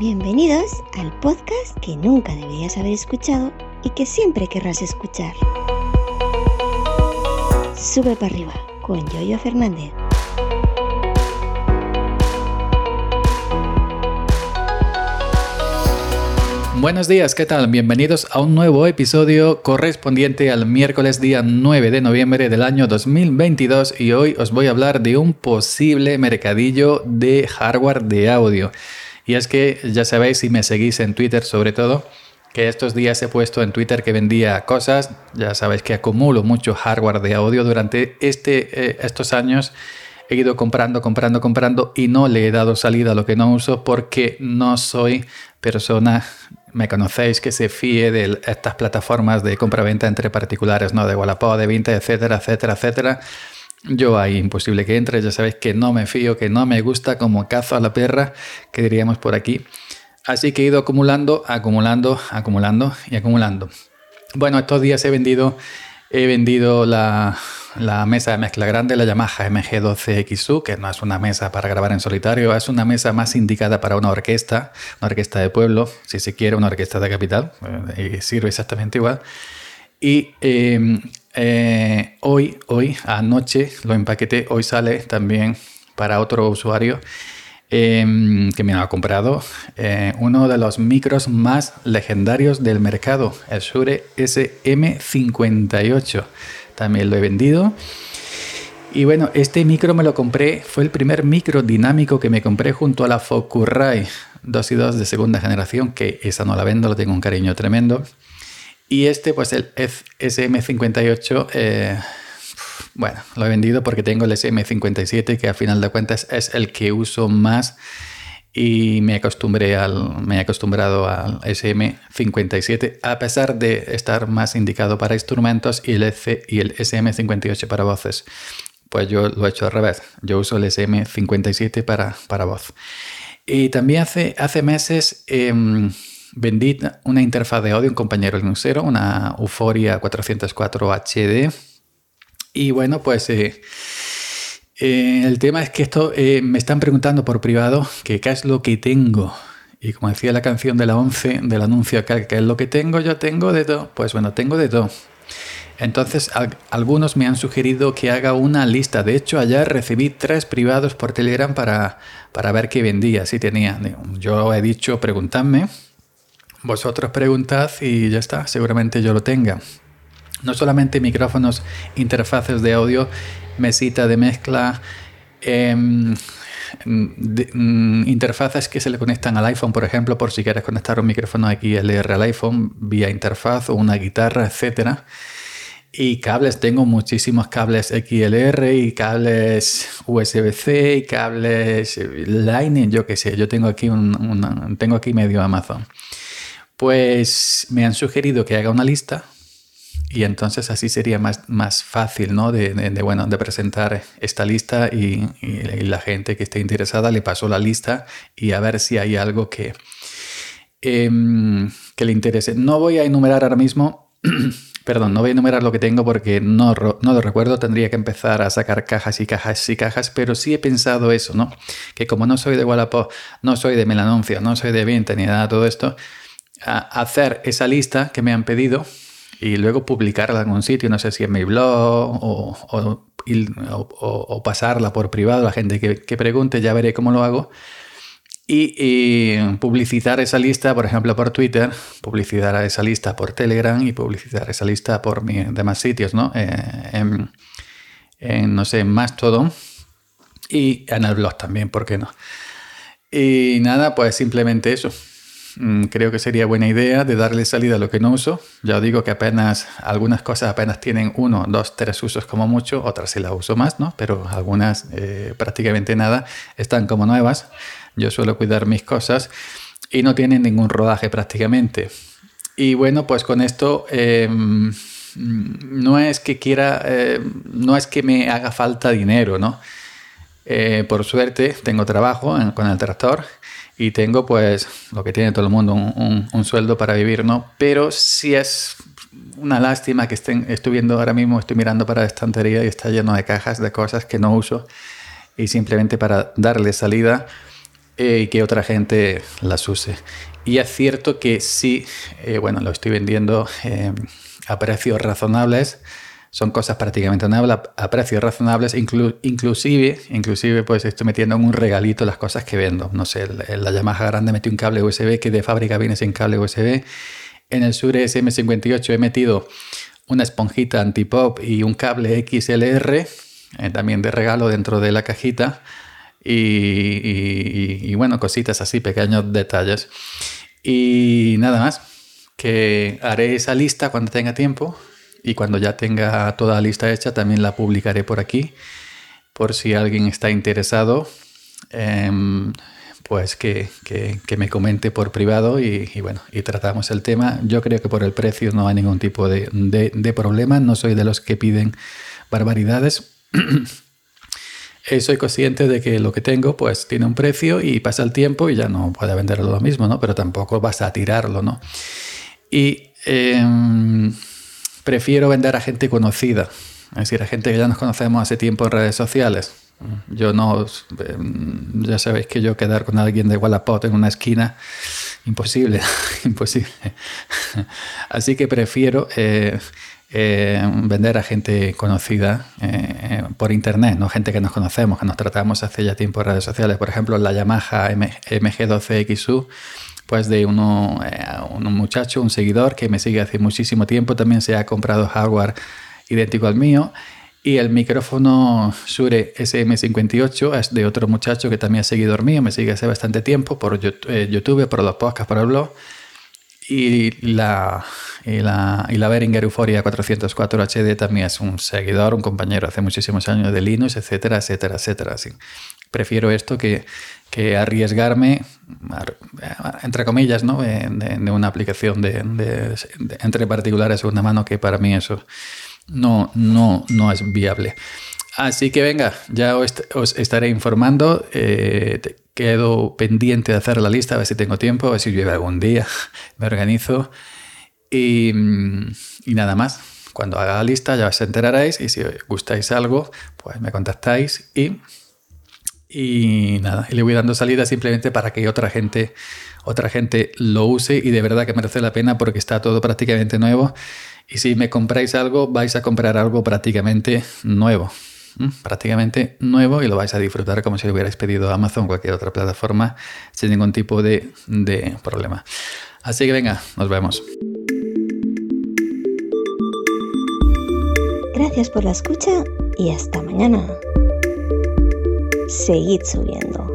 Bienvenidos al podcast que nunca deberías haber escuchado y que siempre querrás escuchar. Sube para arriba con Yoyo Fernández. Buenos días, ¿qué tal? Bienvenidos a un nuevo episodio correspondiente al miércoles día 9 de noviembre del año 2022 y hoy os voy a hablar de un posible mercadillo de hardware de audio. Y es que ya sabéis, si me seguís en Twitter sobre todo, que estos días he puesto en Twitter que vendía cosas, ya sabéis que acumulo mucho hardware de audio durante este, eh, estos años he ido comprando, comprando, comprando y no le he dado salida a lo que no uso porque no soy persona, me conocéis, que se fíe de estas plataformas de compra-venta entre particulares, ¿no? De Wallapop, de Vinted, etcétera, etcétera, etcétera. Yo ahí imposible que entre, ya sabéis que no me fío, que no me gusta como cazo a la perra, que diríamos por aquí. Así que he ido acumulando, acumulando, acumulando y acumulando. Bueno, estos días he vendido, he vendido la, la mesa de mezcla grande, la Yamaha MG12XU, que no es una mesa para grabar en solitario, es una mesa más indicada para una orquesta, una orquesta de pueblo, si se quiere, una orquesta de capital, eh, y sirve exactamente igual. Y em, eh, hoy, hoy, anoche lo empaqueté, hoy sale también para otro usuario. Em, que me ha comprado eh, uno de los micros más legendarios del mercado, el Shure SM58 también lo he vendido. Y bueno, este micro me lo compré, fue el primer micro dinámico que me compré junto a la Focusrite 2 y 2 de segunda generación, que esa no la vendo, lo tengo un cariño tremendo. Y este, pues el SM58, eh, bueno, lo he vendido porque tengo el SM57, que a final de cuentas es el que uso más. Y me acostumbré al me he acostumbrado al SM57 a pesar de estar más indicado para instrumentos y el F y el SM58 para voces. Pues yo lo he hecho al revés. Yo uso el SM57 para, para voz. Y también hace, hace meses em, vendí una interfaz de audio un compañero linuxero una Euphoria 404 HD y bueno pues eh, eh, el tema es que esto eh, me están preguntando por privado que qué es lo que tengo. Y como decía la canción de la 11 del anuncio acá, que es lo que tengo, yo tengo de todo. Pues bueno, tengo de todo. Entonces, algunos me han sugerido que haga una lista. De hecho, ayer recibí tres privados por Telegram para, para ver qué vendía, si tenía. Yo he dicho, preguntadme. Vosotros preguntad y ya está, seguramente yo lo tenga. No solamente micrófonos, interfaces de audio, mesita de mezcla, em, mm, interfaces que se le conectan al iPhone, por ejemplo, por si quieres conectar un micrófono XLR al iPhone vía interfaz o una guitarra, etcétera. Y cables, tengo muchísimos cables XLR y cables USB-C y cables Lightning, yo qué sé, yo tengo aquí, un, tengo aquí medio Amazon. Pues me han sugerido que haga una lista y entonces así sería más, más fácil ¿no? de, bueno, de presentar esta lista y, la gente que esté interesada le paso la lista y a ver si hay algo que, em, que le interese. No voy a enumerar ahora mismo, perdón, no voy a enumerar lo que tengo porque no, no lo recuerdo, tendría que empezar a sacar cajas y cajas y cajas, pero sí he pensado eso, ¿no? Que como no soy de Wallapop, no soy de Melanuncia, no soy de Venta ni nada de todo esto, hacer esa lista que me han pedido y luego publicarla en algún sitio, no sé si en mi blog o, pasarla por privado a la gente que, pregunte, ya veré cómo lo hago. Y, publicitar esa lista, por ejemplo, por Twitter, publicitar esa lista por Telegram y publicitar esa lista por mi, demás sitios, ¿no? Eh, en, no sé, en Mastodon y en el blog también, ¿por qué no? Y nada, pues simplemente eso. Mm, creo que sería buena idea de darle salida a lo que no uso. Ya digo que apenas algunas cosas apenas tienen uno, dos, tres usos como mucho, otras sí las uso más, ¿no? Pero algunas eh, prácticamente nada están como nuevas. Yo suelo cuidar mis cosas y no tienen ningún rodaje prácticamente. Y bueno, pues con esto em, no es que quiera, em, no es que me haga falta dinero, ¿no? Eh, por suerte tengo trabajo con el tractor y tengo pues lo que tiene todo el mundo, un, sueldo para vivir, ¿no? Pero sí es una lástima que estén, estoy viendo ahora mismo, estoy mirando para la estantería y está lleno de cajas de cosas que no uso y simplemente para darle salida eh, y que otra gente las use. Y es cierto que sí, eh, bueno, lo estoy vendiendo a precios razonables son cosas prácticamente a precios razonables, inclusive, inclusive pues estoy metiendo en un regalito las cosas que vendo. No sé, la Yamaha grande metí un cable USB que de fábrica viene sin cable USB. En el Shure SM58 he metido una esponjita antipop y un cable XLR, eh, también de regalo dentro de la cajita. y, bueno, cositas así, pequeños detalles. Y nada más, que haré esa lista cuando tenga tiempo y cuando ya tenga toda la lista hecha también la publicaré por aquí por si alguien está interesado em, pues que, me comente por privado y, bueno y tratamos el tema yo creo que por el precio no hay ningún tipo de, problema no soy de los que piden barbaridades eh, soy consciente de que lo que tengo pues tiene un precio y pasa el tiempo y ya no puede venderlo lo mismo, ¿no? Pero tampoco vas a tirarlo, ¿no? Y em, prefiero vender a gente conocida, es decir, a gente que ya nos conocemos hace tiempo en redes sociales. Yo no, em, ya sabéis que yo quedar con alguien de Wallapop en una esquina, imposible, imposible. Así que prefiero eh, eh, vender a gente conocida eh, por internet, no gente que nos conocemos, que nos tratamos hace ya tiempo en redes sociales. Por ejemplo, la Yamaha MG12XU pues de uno, eh, un muchacho, un seguidor que me sigue hace muchísimo tiempo, también se ha comprado hardware idéntico al mío. Y el micrófono Shure SM58 es de otro muchacho que también es seguidor mío, me sigue hace bastante tiempo por eh, YouTube, por los podcasts, por el blog. Y la, y la, y la Behringer Euphoria 404 HD también es un seguidor, un compañero hace muchísimos años de Linux, etcétera, etcétera, etcétera. Así. Prefiero esto que, que arriesgarme, entre comillas, ¿no? de, una aplicación de, entre particulares una mano que para mí eso no, no, no es viable. Así que venga, ya os, estaré informando. Eh, quedo pendiente de hacer la lista, a ver si tengo tiempo, a ver si llueve algún día, me organizo. Y, y nada más. Cuando haga la lista ya os enteraréis y si gustáis algo, pues me contactáis y y nada, le voy dando salida simplemente para que otra gente, otra gente lo use y de verdad que merece la pena porque está todo prácticamente nuevo. Y si me compráis algo, vais a comprar algo prácticamente nuevo. Prácticamente nuevo y lo vais a disfrutar como si lo hubierais pedido Amazon o cualquier otra plataforma sin ningún tipo de, de problema. Así que venga, nos vemos. Gracias por la escucha y hasta mañana 随意组言咯。